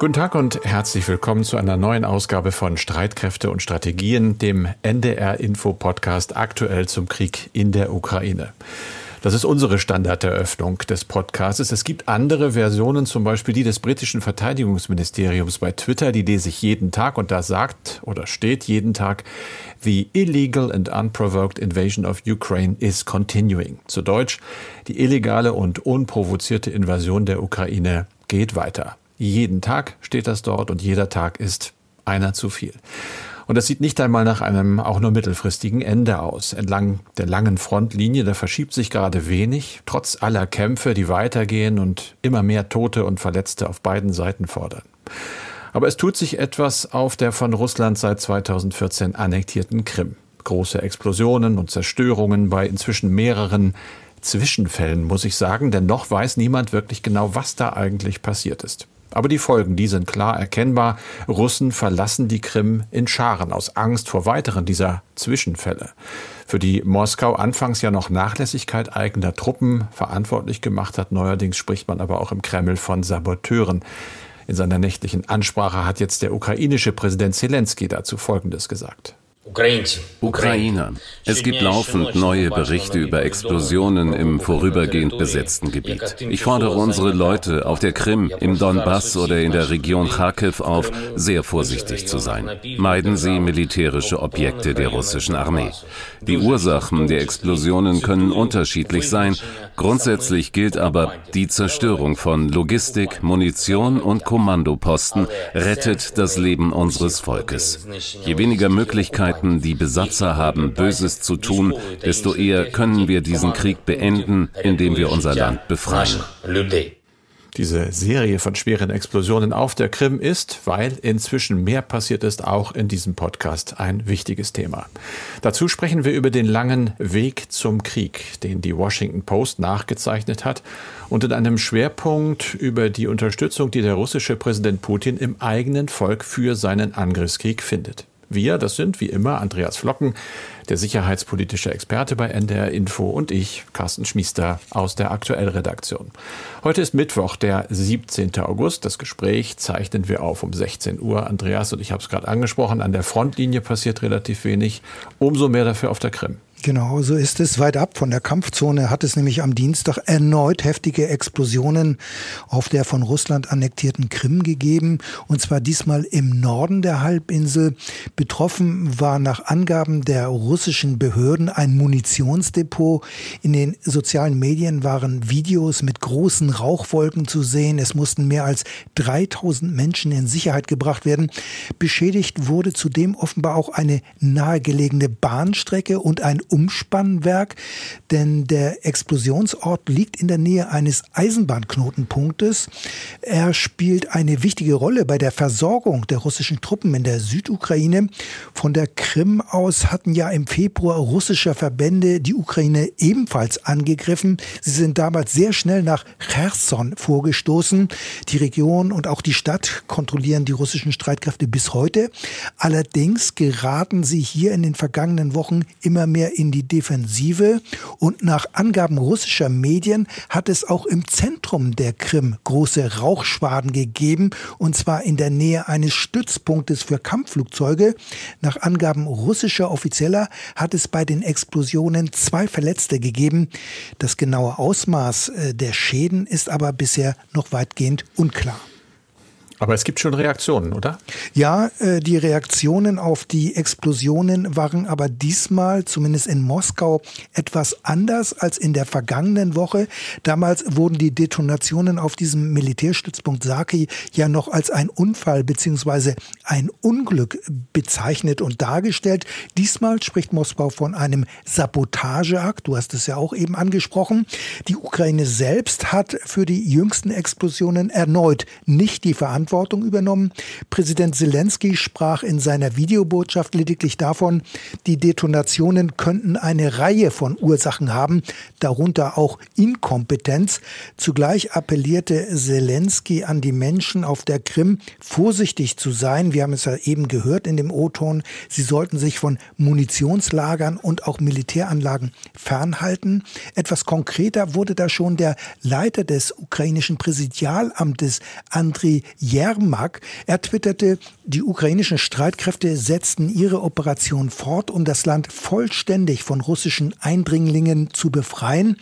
Guten Tag und herzlich willkommen zu einer neuen Ausgabe von Streitkräfte und Strategien, dem NDR Info Podcast aktuell zum Krieg in der Ukraine. Das ist unsere Standarderöffnung des Podcasts. Es gibt andere Versionen, zum Beispiel die des britischen Verteidigungsministeriums bei Twitter, die lese ich jeden Tag und da sagt oder steht jeden Tag, The illegal and unprovoked invasion of Ukraine is continuing. Zu Deutsch, die illegale und unprovozierte Invasion der Ukraine geht weiter. Jeden Tag steht das dort und jeder Tag ist einer zu viel. Und das sieht nicht einmal nach einem auch nur mittelfristigen Ende aus. Entlang der langen Frontlinie, da verschiebt sich gerade wenig, trotz aller Kämpfe, die weitergehen und immer mehr Tote und Verletzte auf beiden Seiten fordern. Aber es tut sich etwas auf der von Russland seit 2014 annektierten Krim. Große Explosionen und Zerstörungen bei inzwischen mehreren Zwischenfällen, muss ich sagen, denn noch weiß niemand wirklich genau, was da eigentlich passiert ist. Aber die Folgen, die sind klar erkennbar. Russen verlassen die Krim in Scharen aus Angst vor weiteren dieser Zwischenfälle. Für die Moskau anfangs ja noch Nachlässigkeit eigener Truppen verantwortlich gemacht hat. Neuerdings spricht man aber auch im Kreml von Saboteuren. In seiner nächtlichen Ansprache hat jetzt der ukrainische Präsident Zelensky dazu Folgendes gesagt. Ukrainer. Es gibt laufend neue Berichte über Explosionen im vorübergehend besetzten Gebiet. Ich fordere unsere Leute auf der Krim, im Donbass oder in der Region Kharkiv auf, sehr vorsichtig zu sein. Meiden Sie militärische Objekte der russischen Armee. Die Ursachen der Explosionen können unterschiedlich sein. Grundsätzlich gilt aber, die Zerstörung von Logistik, Munition und Kommandoposten rettet das Leben unseres Volkes. Je weniger Möglichkeiten Staaten, die Besatzer haben, Böses zu tun, desto eher können wir diesen Krieg beenden, indem wir unser Land befreien. Diese Serie von schweren Explosionen auf der Krim ist, weil inzwischen mehr passiert ist, auch in diesem Podcast ein wichtiges Thema. Dazu sprechen wir über den langen Weg zum Krieg, den die Washington Post nachgezeichnet hat und in einem Schwerpunkt über die Unterstützung, die der russische Präsident Putin im eigenen Volk für seinen Angriffskrieg findet. Wir, das sind wie immer Andreas Flocken, der sicherheitspolitische Experte bei NDR Info und ich, Carsten Schmiester aus der Aktuellredaktion. Heute ist Mittwoch, der 17. August. Das Gespräch zeichnen wir auf um 16 Uhr. Andreas und ich habe es gerade angesprochen, an der Frontlinie passiert relativ wenig, umso mehr dafür auf der Krim. Genau, so ist es. Weit ab von der Kampfzone hat es nämlich am Dienstag erneut heftige Explosionen auf der von Russland annektierten Krim gegeben. Und zwar diesmal im Norden der Halbinsel. Betroffen war nach Angaben der russischen Behörden ein Munitionsdepot. In den sozialen Medien waren Videos mit großen Rauchwolken zu sehen. Es mussten mehr als 3000 Menschen in Sicherheit gebracht werden. Beschädigt wurde zudem offenbar auch eine nahegelegene Bahnstrecke und ein Umspannwerk, denn der Explosionsort liegt in der Nähe eines Eisenbahnknotenpunktes. Er spielt eine wichtige Rolle bei der Versorgung der russischen Truppen in der Südukraine. Von der Krim aus hatten ja im Februar russische Verbände die Ukraine ebenfalls angegriffen. Sie sind damals sehr schnell nach Cherson vorgestoßen. Die Region und auch die Stadt kontrollieren die russischen Streitkräfte bis heute. Allerdings geraten sie hier in den vergangenen Wochen immer mehr in die Defensive und nach Angaben russischer Medien hat es auch im Zentrum der Krim große Rauchschwaden gegeben und zwar in der Nähe eines Stützpunktes für Kampfflugzeuge. Nach Angaben russischer Offizieller hat es bei den Explosionen zwei Verletzte gegeben. Das genaue Ausmaß äh, der Schäden ist aber bisher noch weitgehend unklar. Aber es gibt schon Reaktionen, oder? Ja, äh, die Reaktionen auf die Explosionen waren aber diesmal, zumindest in Moskau, etwas anders als in der vergangenen Woche. Damals wurden die Detonationen auf diesem Militärstützpunkt Saki ja noch als ein Unfall bzw. ein Unglück bezeichnet und dargestellt. Diesmal spricht Moskau von einem Sabotageakt. Du hast es ja auch eben angesprochen. Die Ukraine selbst hat für die jüngsten Explosionen erneut nicht die Verantwortung Verantwortung übernommen. Präsident Zelensky sprach in seiner Videobotschaft lediglich davon, die Detonationen könnten eine Reihe von Ursachen haben, darunter auch Inkompetenz. Zugleich appellierte Zelensky an die Menschen auf der Krim, vorsichtig zu sein. Wir haben es ja eben gehört in dem O-Ton. Sie sollten sich von Munitionslagern und auch Militäranlagen fernhalten. Etwas konkreter wurde da schon der Leiter des ukrainischen Präsidialamtes, Andriy Jermak. Er twitterte, die ukrainischen Streitkräfte setzten ihre Operation fort, um das Land vollständig von russischen Eindringlingen zu befreien.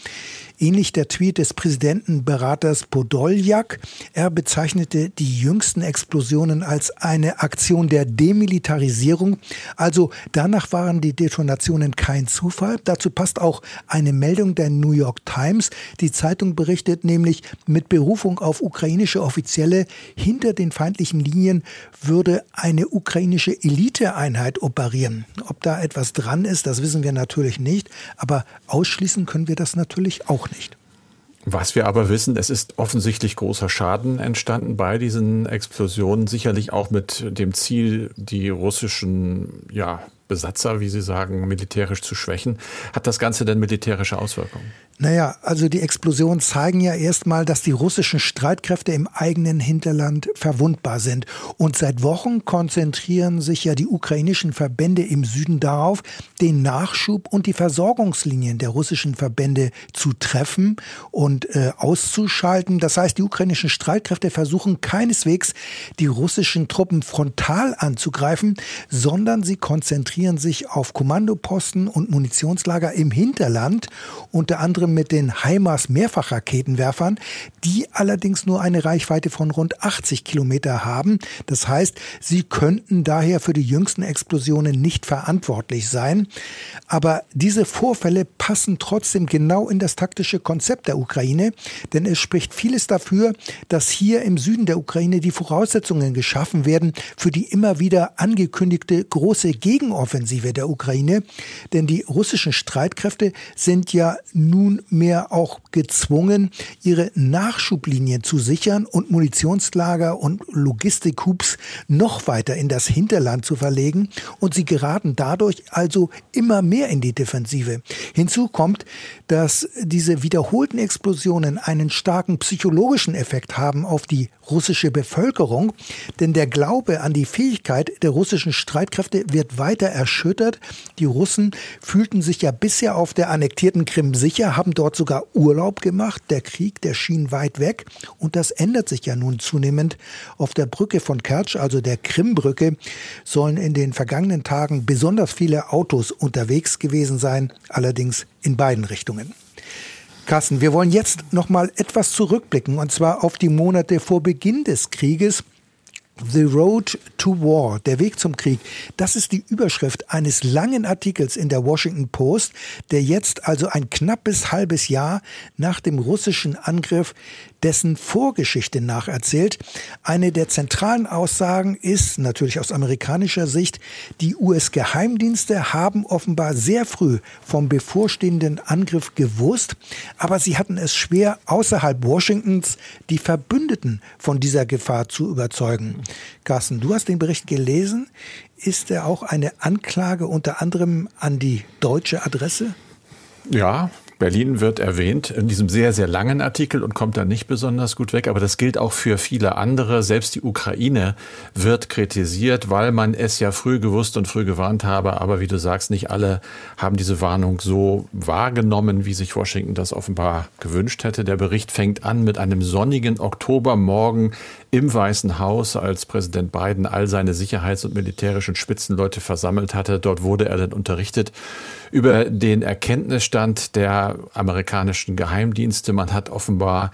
Ähnlich der Tweet des Präsidentenberaters Podoljak. Er bezeichnete die jüngsten Explosionen als eine Aktion der Demilitarisierung. Also danach waren die Detonationen kein Zufall. Dazu passt auch eine Meldung der New York Times. Die Zeitung berichtet nämlich mit Berufung auf ukrainische Offizielle, hinter den feindlichen Linien würde eine ukrainische Eliteeinheit operieren. Ob da etwas dran ist, das wissen wir natürlich nicht, aber ausschließen können wir das natürlich auch nicht. Was wir aber wissen, es ist offensichtlich großer Schaden entstanden bei diesen Explosionen, sicherlich auch mit dem Ziel, die russischen ja, Besatzer, wie Sie sagen, militärisch zu schwächen. Hat das Ganze denn militärische Auswirkungen? Naja, also die Explosionen zeigen ja erstmal, dass die russischen Streitkräfte im eigenen Hinterland verwundbar sind. Und seit Wochen konzentrieren sich ja die ukrainischen Verbände im Süden darauf, den Nachschub und die Versorgungslinien der russischen Verbände zu treffen und äh, auszuschalten. Das heißt, die ukrainischen Streitkräfte versuchen keineswegs, die russischen Truppen frontal anzugreifen, sondern sie konzentrieren sich auf Kommandoposten und Munitionslager im Hinterland, unter anderem mit den HIMARS Mehrfachraketenwerfern, die allerdings nur eine Reichweite von rund 80 Kilometer haben. Das heißt, sie könnten daher für die jüngsten Explosionen nicht verantwortlich sein. Aber diese Vorfälle passen trotzdem genau in das taktische Konzept der Ukraine, denn es spricht vieles dafür, dass hier im Süden der Ukraine die Voraussetzungen geschaffen werden für die immer wieder angekündigte große Gegenoffensive der Ukraine. Denn die russischen Streitkräfte sind ja nun nunmehr auch gezwungen, ihre Nachschublinien zu sichern und Munitionslager und Logistikhubs noch weiter in das Hinterland zu verlegen. Und sie geraten dadurch also immer mehr in die Defensive. Hinzu kommt, dass diese wiederholten Explosionen einen starken psychologischen Effekt haben auf die russische Bevölkerung, denn der Glaube an die Fähigkeit der russischen Streitkräfte wird weiter erschüttert. Die Russen fühlten sich ja bisher auf der annektierten Krim sicher, haben dort sogar Urlaub gemacht. Der Krieg, der schien weit weg und das ändert sich ja nun zunehmend. Auf der Brücke von Kertsch, also der Krimbrücke, sollen in den vergangenen Tagen besonders viele Autos unterwegs gewesen sein, allerdings in beiden Richtungen. Carsten, wir wollen jetzt noch mal etwas zurückblicken und zwar auf die Monate vor Beginn des Krieges. The Road to War, der Weg zum Krieg, das ist die Überschrift eines langen Artikels in der Washington Post, der jetzt also ein knappes halbes Jahr nach dem russischen Angriff dessen Vorgeschichte nacherzählt. Eine der zentralen Aussagen ist natürlich aus amerikanischer Sicht, die US-Geheimdienste haben offenbar sehr früh vom bevorstehenden Angriff gewusst, aber sie hatten es schwer, außerhalb Washingtons die Verbündeten von dieser Gefahr zu überzeugen. Carsten, du hast den Bericht gelesen. Ist er auch eine Anklage unter anderem an die deutsche Adresse? Ja, Berlin wird erwähnt in diesem sehr, sehr langen Artikel und kommt da nicht besonders gut weg. Aber das gilt auch für viele andere. Selbst die Ukraine wird kritisiert, weil man es ja früh gewusst und früh gewarnt habe. Aber wie du sagst, nicht alle haben diese Warnung so wahrgenommen, wie sich Washington das offenbar gewünscht hätte. Der Bericht fängt an mit einem sonnigen Oktobermorgen im Weißen Haus, als Präsident Biden all seine sicherheits- und militärischen Spitzenleute versammelt hatte. Dort wurde er dann unterrichtet über den Erkenntnisstand der amerikanischen Geheimdienste. Man hat offenbar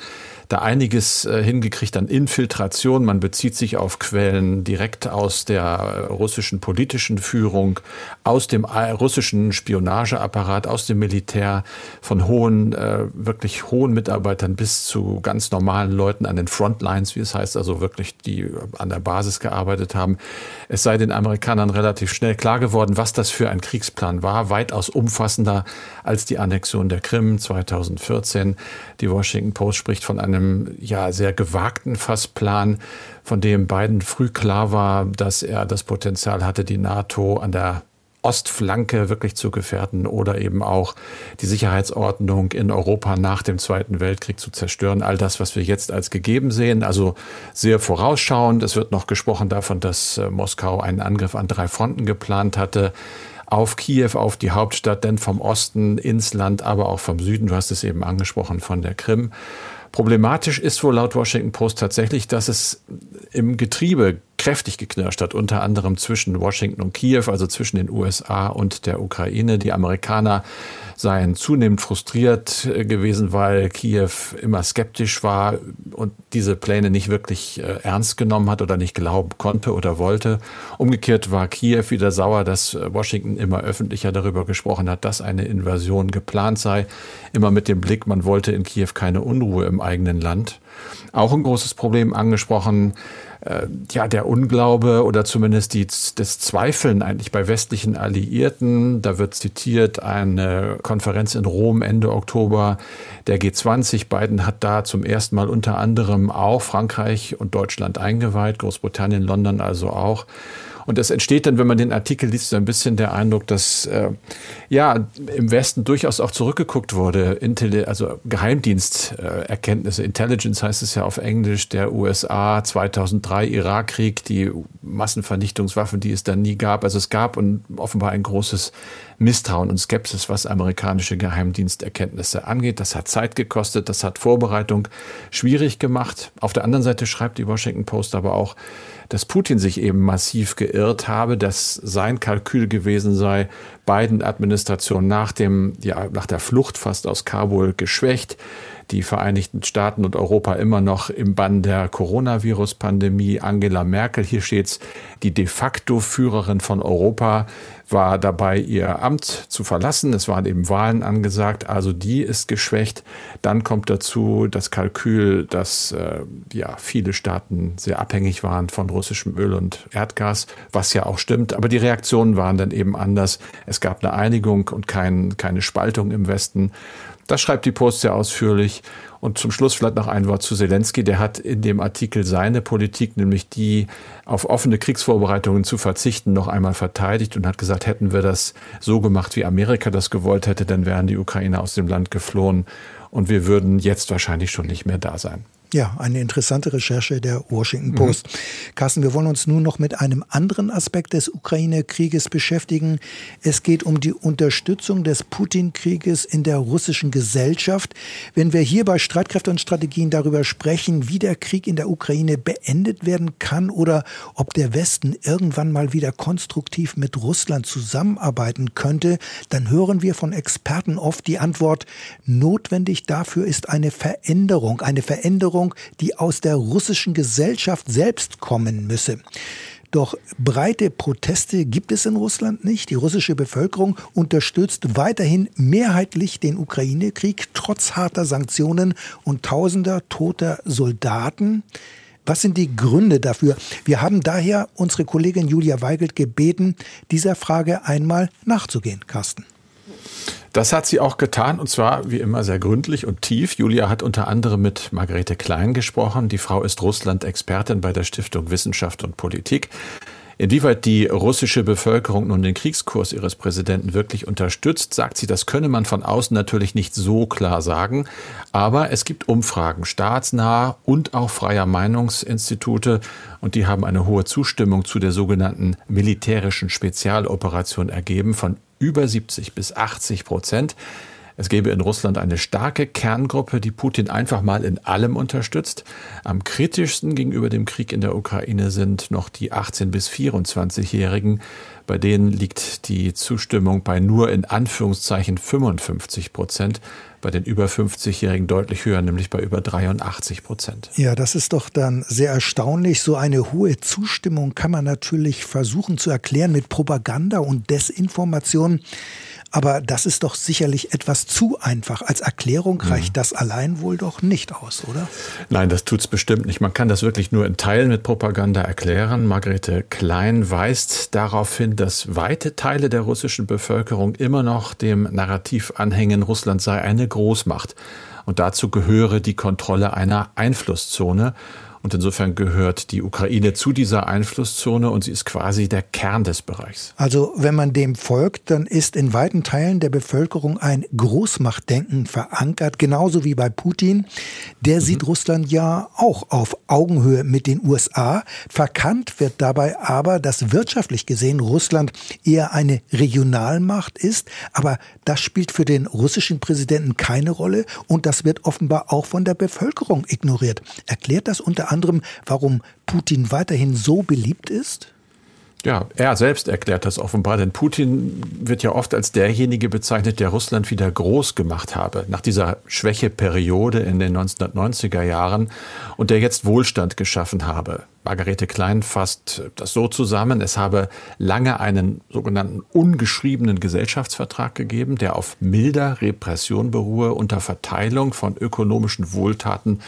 da einiges äh, hingekriegt an Infiltration. Man bezieht sich auf Quellen direkt aus der äh, russischen politischen Führung, aus dem äh, russischen Spionageapparat, aus dem Militär, von hohen, wirklich hohen Mitarbeitern bis zu ganz normalen Leuten an den Frontlines, wie es heißt, also wirklich die an der Basis gearbeitet haben. Es sei den Amerikanern relativ schnell klar geworden, was das für ein Kriegsplan war, weitaus umfassender als die Annexion der Krim 2014. Die Washington Post spricht von einem ja sehr gewagten Fassplan, von dem beiden früh klar war, dass er das Potenzial hatte, die NATO an der Ostflanke wirklich zu gefährden oder eben auch die Sicherheitsordnung in Europa nach dem Zweiten Weltkrieg zu zerstören. All das, was wir jetzt als gegeben sehen, also sehr vorausschauend. Es wird noch gesprochen davon, dass äh, Moskau einen Angriff an drei Fronten geplant hatte. Auf Kiew, auf die Hauptstadt, denn vom Osten ins Land, aber auch vom Süden, du hast es eben angesprochen, von der Krim. Problematisch ist wohl laut Washington Post tatsächlich, dass es im Getriebe kräftig geknirscht hat, unter anderem zwischen Washington und Kiew, also zwischen den USA und der Ukraine. Die Amerikaner seien zunehmend frustriert äh, gewesen, weil Kiew immer skeptisch war und diese Pläne nicht wirklich äh, ernst genommen hat oder nicht glauben konnte oder wollte. Umgekehrt war Kiew wieder sauer, dass äh, Washington immer öffentlicher darüber gesprochen hat, dass eine Invasion geplant sei. Immer mit dem Blick, man wollte in Kiew keine Unruhe im eigenen Land. Auch ein großes Problem angesprochen, äh, ja, der Unglaube oder zumindest die, das Zweifeln eigentlich bei westlichen Alliierten. Da wird zitiert eine Konferenz in Rom Ende Oktober der G20. Biden hat da zum ersten Mal unter anderem auch Frankreich und Deutschland eingeweiht, Großbritannien, London also auch. Und es entsteht dann, wenn man den Artikel liest, so ein bisschen der Eindruck, dass äh, ja im Westen durchaus auch zurückgeguckt wurde, Intelli also Geheimdiensterkenntnisse, Intelligence heißt es ja auf Englisch, der USA 2003 Irakkrieg, die Massenvernichtungswaffen, die es dann nie gab. Also es gab und offenbar ein großes Misstrauen und Skepsis, was amerikanische Geheimdiensterkenntnisse angeht. Das hat Zeit gekostet, das hat Vorbereitung schwierig gemacht. Auf der anderen Seite schreibt die Washington Post aber auch, dass Putin sich eben massiv geirrt habe, dass sein Kalkül gewesen sei, Biden-Administration nach dem, ja, nach der Flucht fast aus Kabul geschwächt, die Vereinigten Staaten und Europa immer noch im Bann der Coronavirus-Pandemie. Angela Merkel, hier steht's, die de facto Führerin von Europa, war dabei, ihr Amt zu verlassen. Es waren eben Wahlen angesagt, also die ist geschwächt. Dann kommt dazu das Kalkül, dass äh, ja viele Staaten sehr abhängig waren von russischem Öl und Erdgas, was ja auch stimmt. Aber die Reaktionen waren dann eben anders. Es gab eine Einigung und kein, keine Spaltung im Westen. Das schreibt die Post sehr ausführlich. Und zum Schluss vielleicht noch ein Wort zu Zelensky. Der hat in dem Artikel seine Politik, nämlich die auf offene Kriegsvorbereitungen zu verzichten, noch einmal verteidigt und hat gesagt, hätten wir das so gemacht, wie Amerika das gewollt hätte, dann wären die Ukrainer aus dem Land geflohen und wir würden jetzt wahrscheinlich schon nicht mehr da sein. Ja, eine interessante Recherche der Washington. Post. Mhm. Carsten, wir wollen uns nun noch mit einem anderen Aspekt des Ukraine-Krieges beschäftigen. Es geht um die Unterstützung des Putin-Krieges in der russischen Gesellschaft. Wenn wir hier bei Streitkräfte und Strategien darüber sprechen, wie der Krieg in der Ukraine beendet werden kann oder ob der Westen irgendwann mal wieder konstruktiv mit Russland zusammenarbeiten könnte, dann hören wir von Experten oft die Antwort, notwendig dafür ist eine Veränderung, eine Veränderung Veränderung, die aus der russischen Gesellschaft selbst kommen müsse. Doch breite Proteste gibt es in Russland nicht. Die russische Bevölkerung unterstützt weiterhin mehrheitlich den Ukraine-Krieg trotz harter Sanktionen und tausender toter Soldaten. Was sind die Gründe dafür? Wir haben daher unsere Kollegin Julia Weigelt gebeten, dieser Frage einmal nachzugehen, Carsten. Das hat sie auch getan und zwar wie immer sehr gründlich und tief. Julia hat unter anderem mit Margarete Klein gesprochen. Die Frau ist Russland-Expertin bei der Stiftung Wissenschaft und Politik. Inwieweit die russische Bevölkerung nun den Kriegskurs ihres Präsidenten wirklich unterstützt, sagt sie, das könne man von außen natürlich nicht so klar sagen. Aber es gibt Umfragen staatsnah und auch freier Meinungsinstitute und die haben eine hohe Zustimmung zu der sogenannten militärischen Spezialoperation ergeben von über 70 bis 80 Prozent. Es gäbe in Russland eine starke Kerngruppe, die Putin einfach mal in allem unterstützt. Am kritischsten gegenüber dem Krieg in der Ukraine sind noch die 18 bis 24-Jährigen. Bei denen liegt die Zustimmung bei nur in Anführungszeichen 55 Prozent bei den über 50-Jährigen deutlich höher, nämlich bei über 83 Prozent. Ja, das ist doch dann sehr erstaunlich. So eine hohe Zustimmung kann man natürlich versuchen zu erklären mit Propaganda und Desinformation. Aber das ist doch sicherlich etwas zu einfach. Als Erklärung mhm. reicht das allein wohl doch nicht aus, oder? Nein, das tut's bestimmt nicht. Man kann das wirklich nur in Teilen mit Propaganda erklären. Margarete Klein weist darauf hin, dass weite Teile der russischen Bevölkerung immer noch dem Narrativ anhängen, Russland sei eine Großmacht. Und dazu gehöre die Kontrolle einer Einflusszone. Und insofern gehört die Ukraine zu dieser Einflusszone und sie ist quasi der Kern des Bereichs. Also wenn man dem folgt, dann ist in weiten Teilen der Bevölkerung ein Großmachtdenken verankert, genauso wie bei Putin. Der mhm. sieht Russland ja auch auf Augenhöhe mit den USA. Verkannt wird dabei aber, dass wirtschaftlich gesehen Russland eher eine Regionalmacht ist. Aber das spielt für den russischen Präsidenten keine Rolle und das wird offenbar auch von der Bevölkerung ignoriert. Erklärt das unter anderem, warum Putin weiterhin so beliebt ist? Ja, er selbst erklärt das offenbar, denn Putin wird ja oft als derjenige bezeichnet, der Russland wieder groß gemacht habe, nach dieser Schwächeperiode in den 1990er Jahren und der jetzt Wohlstand geschaffen habe. Margarete Klein fasst das so zusammen, es habe lange einen sogenannten ungeschriebenen Gesellschaftsvertrag gegeben, der auf milder Repression beruhe unter Verteilung von ökonomischen Wohltaten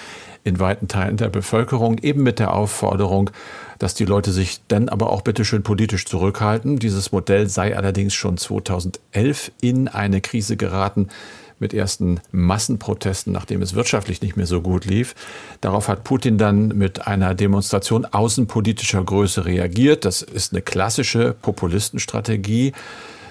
in weiten Teilen der Bevölkerung, eben mit der Aufforderung, dass die Leute sich dann aber auch bitteschön politisch zurückhalten. Dieses Modell sei allerdings schon 2011 in eine Krise geraten mit ersten Massenprotesten, nachdem es wirtschaftlich nicht mehr so gut lief. Darauf hat Putin dann mit einer Demonstration außenpolitischer Größe reagiert. Das ist eine klassische Populistenstrategie.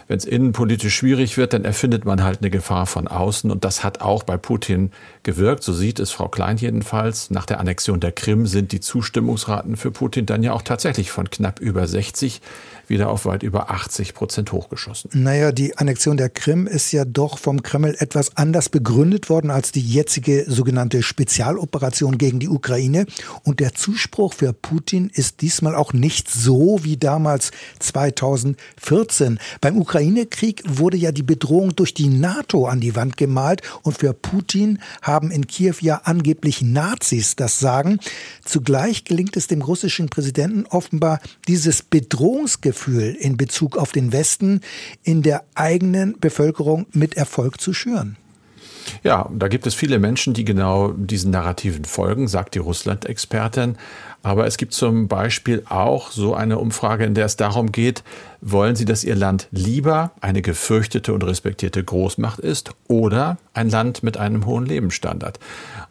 Wenn es innenpolitisch schwierig wird, dann erfindet man halt eine Gefahr von außen. Und das hat auch bei Putin gewirkt. So sieht es Frau Klein jedenfalls. Nach der Annexion der Krim sind die Zustimmungsraten für Putin dann ja auch tatsächlich von knapp über 60 wieder auf weit über 80 Prozent hochgeschossen. Naja, die Annexion der Krim ist ja doch vom Kreml etwas anders begründet worden als die jetzige sogenannte Spezialoperation gegen die Ukraine. Und der Zuspruch für Putin ist diesmal auch nicht so wie damals 2014. Beim Ukraine-Krieg wurde ja die Bedrohung durch die NATO an die Wand gemalt und für Putin haben in Kiew ja angeblich Nazis das Sagen. Zugleich gelingt es dem russischen Präsidenten offenbar, dieses Bedrohungsgefühl in Bezug auf den Westen in der eigenen Bevölkerung mit Erfolg zu schüren. Ja, da gibt es viele Menschen, die genau diesen Narrativen folgen, sagt die Russland-Expertin. Aber es gibt zum Beispiel auch so eine Umfrage, in der es darum geht, wollen Sie, dass Ihr Land lieber eine gefürchtete und respektierte Großmacht ist oder ein Land mit einem hohen Lebensstandard?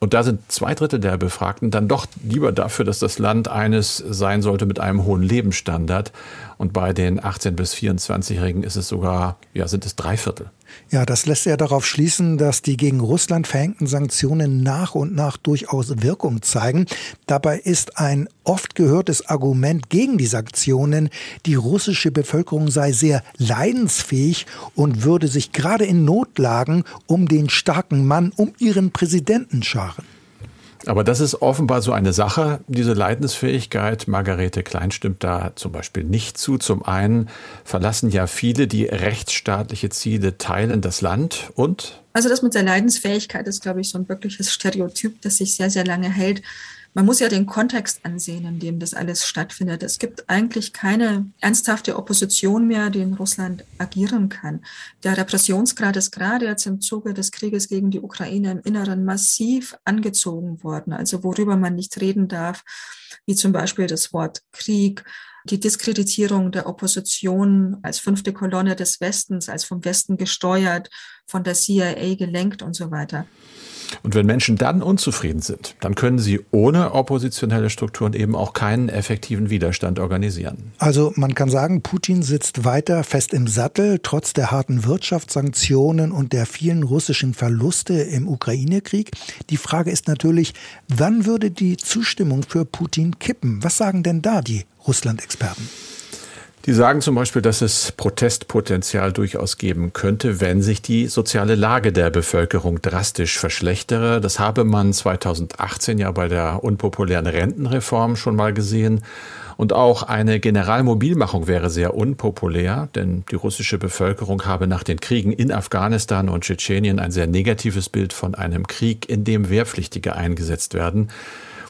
Und da sind zwei Drittel der Befragten dann doch lieber dafür, dass das Land eines sein sollte mit einem hohen Lebensstandard. Und bei den 18- bis 24-Jährigen ist es sogar, ja, sind es drei Viertel. Ja, das lässt ja darauf schließen, dass die gegen Russland verhängten Sanktionen nach und nach durchaus Wirkung zeigen. Dabei ist ein oft gehörtes Argument gegen die Sanktionen, die russische Bevölkerung sei sehr leidensfähig und würde sich gerade in Notlagen um den starken Mann, um ihren Präsidenten scharen. Aber das ist offenbar so eine Sache, diese Leidensfähigkeit. Margarete Klein stimmt da zum Beispiel nicht zu. Zum einen verlassen ja viele, die rechtsstaatliche Ziele teilen, das Land und also das mit der Leidensfähigkeit ist, glaube ich, so ein wirkliches Stereotyp, das sich sehr, sehr lange hält man muss ja den Kontext ansehen, in dem das alles stattfindet. Es gibt eigentlich keine ernsthafte Opposition mehr, die in Russland agieren kann. Der Repressionsgrad ist gerade jetzt im Zuge des Krieges gegen die Ukraine im Inneren massiv angezogen worden. Also worüber man nicht reden darf, wie zum Beispiel das Wort Krieg, die Diskreditierung der Opposition als fünfte Kolonne des Westens, als vom Westen gesteuert, von der CIA gelenkt und so weiter. Und wenn Menschen dann unzufrieden sind, dann können sie ohne oppositionelle Strukturen eben auch keinen effektiven Widerstand organisieren. Also man kann sagen, Putin sitzt weiter fest im Sattel, trotz der harten Wirtschaftssanktionen und der vielen russischen Verluste im Ukraine-Krieg. Die Frage ist natürlich, wann würde die Zustimmung für Putin kippen? Was sagen denn da die Russland-Experten? Die sagen zum Beispiel, dass es Protestpotenzial durchaus geben könnte, wenn sich die soziale Lage der Bevölkerung drastisch verschlechtere. Das habe man 2018 ja bei der unpopulären Rentenreform schon mal gesehen. Und auch eine Generalmobilmachung wäre sehr unpopulär, denn die russische Bevölkerung habe nach den Kriegen in Afghanistan und Tschetschenien ein sehr negatives Bild von einem Krieg, in dem Wehrpflichtige eingesetzt werden.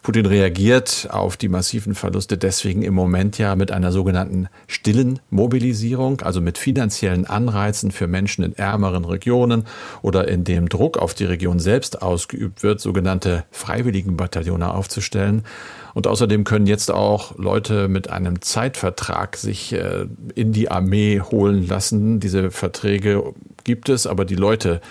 Putin reagiert auf die massiven Verluste deswegen im Moment ja mit einer sogenannten stillen Mobilisierung, also mit finanziellen Anreizen für Menschen in ärmeren Regionen oder in dem Druck auf die Region selbst ausgeübt wird, sogenannte Freiwilligenbataillone aufzustellen. Und außerdem können jetzt auch Leute mit einem Zeitvertrag sich äh, in die Armee holen lassen. Diese Verträge gibt es, aber die Leute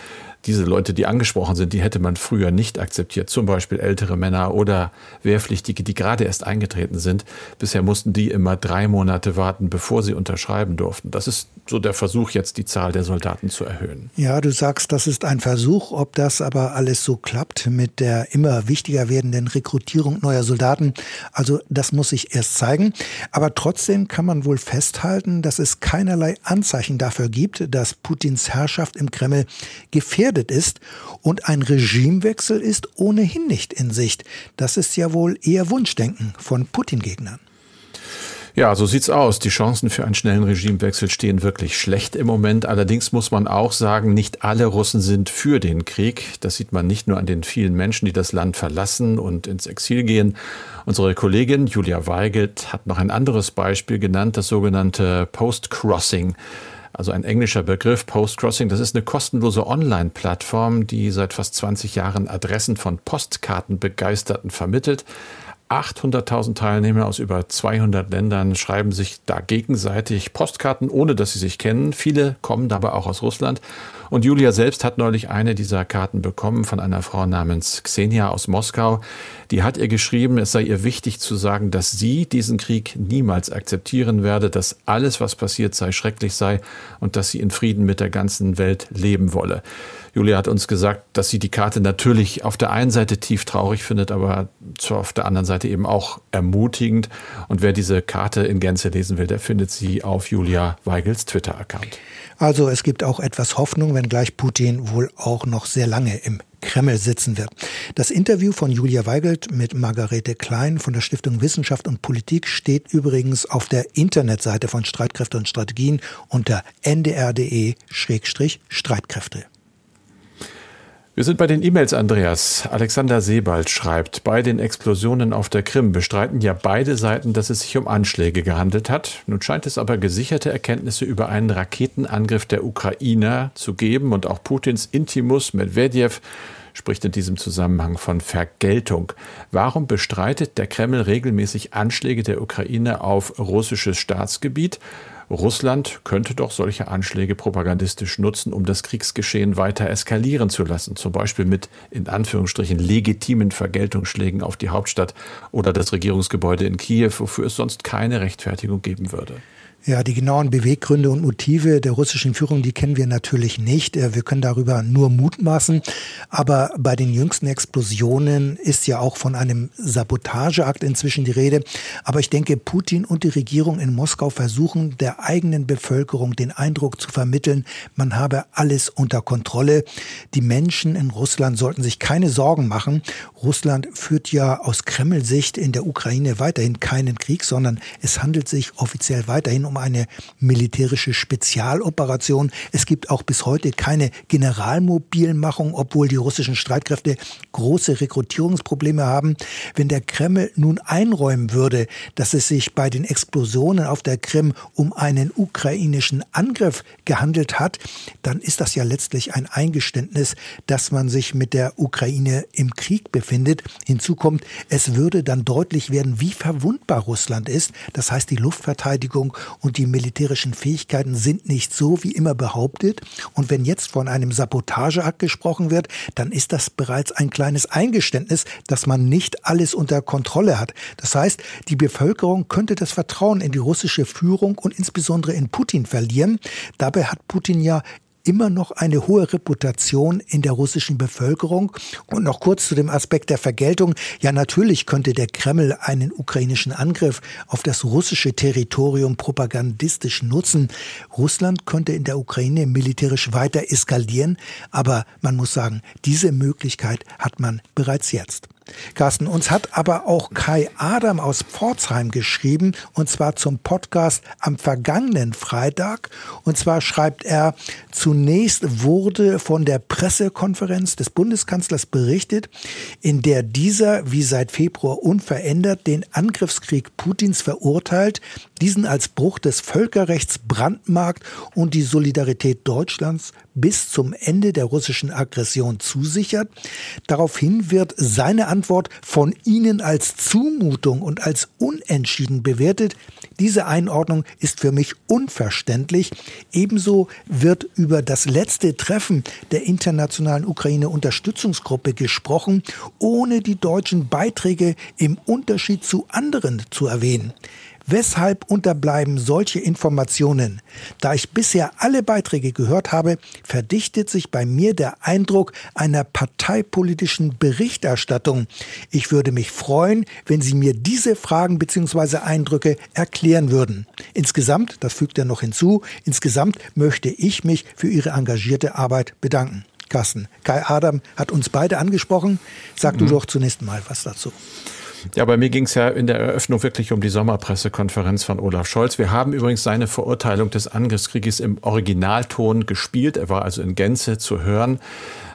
diese Leute, die angesprochen sind, die hätte man früher nicht akzeptiert. Zum Beispiel ältere Männer oder Wehrpflichtige, die gerade erst eingetreten sind. Bisher mussten die immer drei Monate warten, bevor sie unterschreiben durften. Das ist so der Versuch, jetzt die Zahl der Soldaten zu erhöhen. Ja, du sagst, das ist ein Versuch. Ob das aber alles so klappt mit der immer wichtiger werdenden Rekrutierung neuer Soldaten, also das muss sich erst zeigen. Aber trotzdem kann man wohl festhalten, dass es keinerlei Anzeichen dafür gibt, dass Putins Herrschaft im Kreml gefährdet ist und ein Regimewechsel ist ohnehin nicht in Sicht. Das ist ja wohl eher Wunschdenken von Putin-Gegnern. Ja, so sieht's aus. Die Chancen für einen schnellen Regimewechsel stehen wirklich schlecht im Moment. Allerdings muss man auch sagen, nicht alle Russen sind für den Krieg. Das sieht man nicht nur an den vielen Menschen, die das Land verlassen und ins Exil gehen. Unsere Kollegin Julia Weigelt hat noch ein anderes Beispiel genannt, das sogenannte Post-Crossing. Also ein englischer Begriff, Post-Crossing, das ist eine kostenlose Online-Plattform, die seit fast 20 Jahren Adressen von Postkartenbegeisterten vermittelt. 800.000 Teilnehmer aus über 200 Ländern schreiben sich da gegenseitig Postkarten, ohne dass sie sich kennen. Viele kommen dabei auch aus Russland. Und Julia selbst hat neulich eine dieser Karten bekommen von einer Frau namens Xenia aus Moskau. Die hat ihr geschrieben, es sei ihr wichtig zu sagen, dass sie diesen Krieg niemals akzeptieren werde, dass alles, was passiert sei, schrecklich sei und dass sie in Frieden mit der ganzen Welt leben wolle. Julia hat uns gesagt, dass sie die Karte natürlich auf der einen Seite tief traurig findet, aber auf der anderen Seite eben auch ermutigend. Und wer diese Karte in Gänze lesen will, der findet sie auf Julia Weigels Twitter-Account. Also es gibt auch etwas Hoffnung, wenngleich Putin wohl auch noch sehr lange im Kreml sitzen wird. Das Interview von Julia Weigelt mit Margarete Klein von der Stiftung Wissenschaft und Politik steht übrigens auf der Internetseite von Streitkräfte und Strategien unter ndr.de-streitkräfte. Wir sind bei den E-Mails, Andreas. Alexander Sebald schreibt, bei den Explosionen auf der Krim bestreiten ja beide Seiten, dass es sich um Anschläge gehandelt hat. Nun scheint es aber gesicherte Erkenntnisse über einen Raketenangriff der Ukrainer zu geben und auch Putins Intimus Medvedev spricht in diesem Zusammenhang von Vergeltung. Warum bestreitet der Kreml regelmäßig Anschläge der Ukraine auf russisches Staatsgebiet? Russland könnte doch solche Anschläge propagandistisch nutzen, um das Kriegsgeschehen weiter eskalieren zu lassen, zum Beispiel mit in Anführungsstrichen legitimen Vergeltungsschlägen auf die Hauptstadt oder das Regierungsgebäude in Kiew, wofür es sonst keine Rechtfertigung geben würde. Ja, die genauen Beweggründe und Motive der russischen Führung, die kennen wir natürlich nicht. Äh, wir können darüber nur mutmaßen. Aber bei den jüngsten Explosionen ist ja auch von einem Sabotageakt inzwischen die Rede. Aber ich denke, Putin und die Regierung in Moskau versuchen der eigenen Bevölkerung den Eindruck zu vermitteln, man habe alles unter Kontrolle. Die Menschen in Russland sollten sich keine Sorgen machen. Russland führt ja aus Kreml-Sicht in der Ukraine weiterhin keinen Krieg, sondern es handelt sich offiziell weiterhin um um eine militärische Spezialoperation. Es gibt auch bis heute keine Generalmobilmachung, obwohl die russischen Streitkräfte große Rekrutierungsprobleme haben. Wenn der Kreml nun einräumen würde, dass es sich bei den Explosionen auf der Krim um einen ukrainischen Angriff gehandelt hat, dann ist das ja letztlich ein Eingeständnis, dass man sich mit der Ukraine im Krieg befindet. Hinzu kommt, es würde dann deutlich werden, wie verwundbar Russland ist. Das heißt, die Luftverteidigung und die militärischen Fähigkeiten sind nicht so wie immer behauptet. Und wenn jetzt von einem Sabotageakt gesprochen wird, dann ist das bereits ein kleines Eingeständnis, dass man nicht alles unter Kontrolle hat. Das heißt, die Bevölkerung könnte das Vertrauen in die russische Führung und insbesondere in Putin verlieren. Dabei hat Putin ja immer noch eine hohe Reputation in der russischen Bevölkerung. Und noch kurz zu dem Aspekt der Vergeltung. Ja, natürlich könnte der Kreml einen ukrainischen Angriff auf das russische Territorium propagandistisch nutzen. Russland könnte in der Ukraine militärisch weiter eskalieren. Aber man muss sagen, diese Möglichkeit hat man bereits jetzt. Carsten, uns hat aber auch Kai Adam aus Pforzheim geschrieben, und zwar zum Podcast am vergangenen Freitag. Und zwar schreibt er, zunächst wurde von der Pressekonferenz des Bundeskanzlers berichtet, in der dieser, wie seit Februar unverändert, den Angriffskrieg Putins verurteilt, diesen als Bruch des Völkerrechts brandmarkt und die Solidarität Deutschlands bis zum Ende der russischen Aggression zusichert. Daraufhin wird seine Antwort von Ihnen als Zumutung und als unentschieden bewertet. Diese Einordnung ist für mich unverständlich. Ebenso wird über das letzte Treffen der internationalen Ukraine-Unterstützungsgruppe gesprochen, ohne die deutschen Beiträge im Unterschied zu anderen zu erwähnen. Weshalb unterbleiben solche Informationen? Da ich bisher alle Beiträge gehört habe, verdichtet sich bei mir der Eindruck einer parteipolitischen Berichterstattung. Ich würde mich freuen, wenn Sie mir diese Fragen bzw. Eindrücke erklären würden. Insgesamt, das fügt er noch hinzu, insgesamt möchte ich mich für Ihre engagierte Arbeit bedanken. Carsten, Kai Adam hat uns beide angesprochen. Sag mhm. du doch zunächst mal was dazu. Ja, bei mir ging es ja in der Eröffnung wirklich um die Sommerpressekonferenz von Olaf Scholz. Wir haben übrigens seine Verurteilung des Angriffskrieges im Originalton gespielt. Er war also in Gänze zu hören.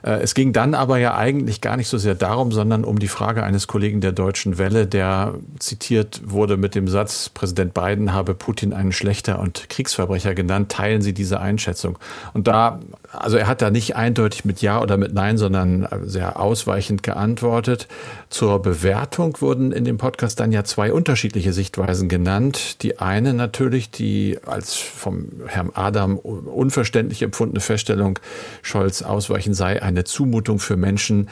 Äh, es ging dann aber ja eigentlich gar nicht so sehr darum, sondern um die Frage eines Kollegen der Deutschen Welle, der zitiert wurde mit dem Satz, Präsident Biden habe Putin einen Schlechter und Kriegsverbrecher genannt. Teilen Sie diese Einschätzung? Und da, also er hat da nicht eindeutig mit Ja oder mit Nein, sondern sehr ausweichend geantwortet. Zur Bewertung wurden in dem Podcast dann ja zwei unterschiedliche Sichtweisen genannt. Die eine natürlich, die als vom Herrn Adam unverständlich empfundene Feststellung, Scholz ausweichen sei eine Zumutung für Menschen,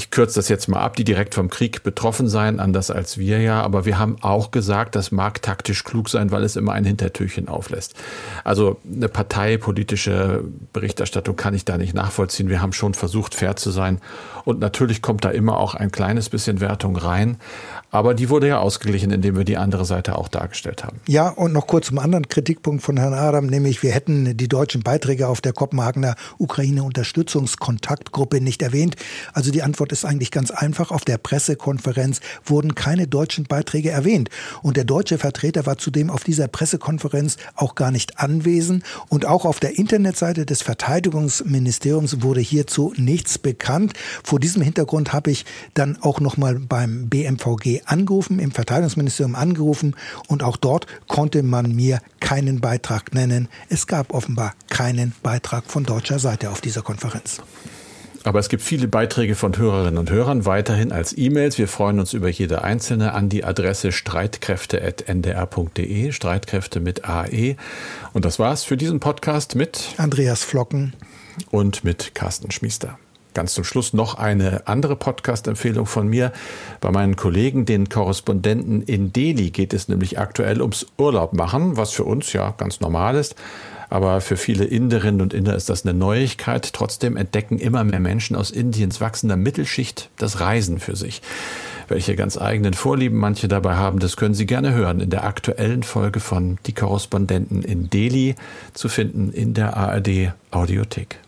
ich kürze das jetzt mal ab, die direkt vom Krieg betroffen seien, anders als wir ja. Aber wir haben auch gesagt, das mag taktisch klug sein, weil es immer ein Hintertürchen auflässt. Also eine parteipolitische Berichterstattung kann ich da nicht nachvollziehen. Wir haben schon versucht, fair zu sein. Und natürlich kommt da immer auch ein kleines bisschen Wertung rein. Aber die wurde ja ausgeglichen, indem wir die andere Seite auch dargestellt haben. Ja, und noch kurz zum anderen Kritikpunkt von Herrn Adam, nämlich wir hätten die deutschen Beiträge auf der Kopenhagener Ukraine-Unterstützungskontaktgruppe nicht erwähnt. Also die Antwort ist eigentlich ganz einfach. Auf der Pressekonferenz wurden keine deutschen Beiträge erwähnt. Und der deutsche Vertreter war zudem auf dieser Pressekonferenz auch gar nicht anwesend. Und auch auf der Internetseite des Verteidigungsministeriums wurde hierzu nichts bekannt. Vor diesem Hintergrund habe ich dann auch noch mal beim BMVG angerufen, im Verteidigungsministerium angerufen und auch dort konnte man mir keinen Beitrag nennen. Es gab offenbar keinen Beitrag von deutscher Seite auf dieser Konferenz. Aber es gibt viele Beiträge von Hörerinnen und Hörern weiterhin als E-Mails. Wir freuen uns über jede einzelne an die Adresse streitkräfte.ndr.de, Streitkräfte mit AE. Und das war's für diesen Podcast mit Andreas Flocken und mit Carsten Schmiester. Ganz zum Schluss noch eine andere Podcast-Empfehlung von mir. Bei meinen Kollegen, den Korrespondenten in Delhi, geht es nämlich aktuell ums Urlaub machen, was für uns ja ganz normal ist. Aber für viele Inderinnen und Inder ist das eine Neuigkeit. Trotzdem entdecken immer mehr Menschen aus Indiens wachsender Mittelschicht das Reisen für sich. Welche ganz eigenen Vorlieben manche dabei haben, das können Sie gerne hören in der aktuellen Folge von Die Korrespondenten in Delhi, zu finden in der ARD Audiothek.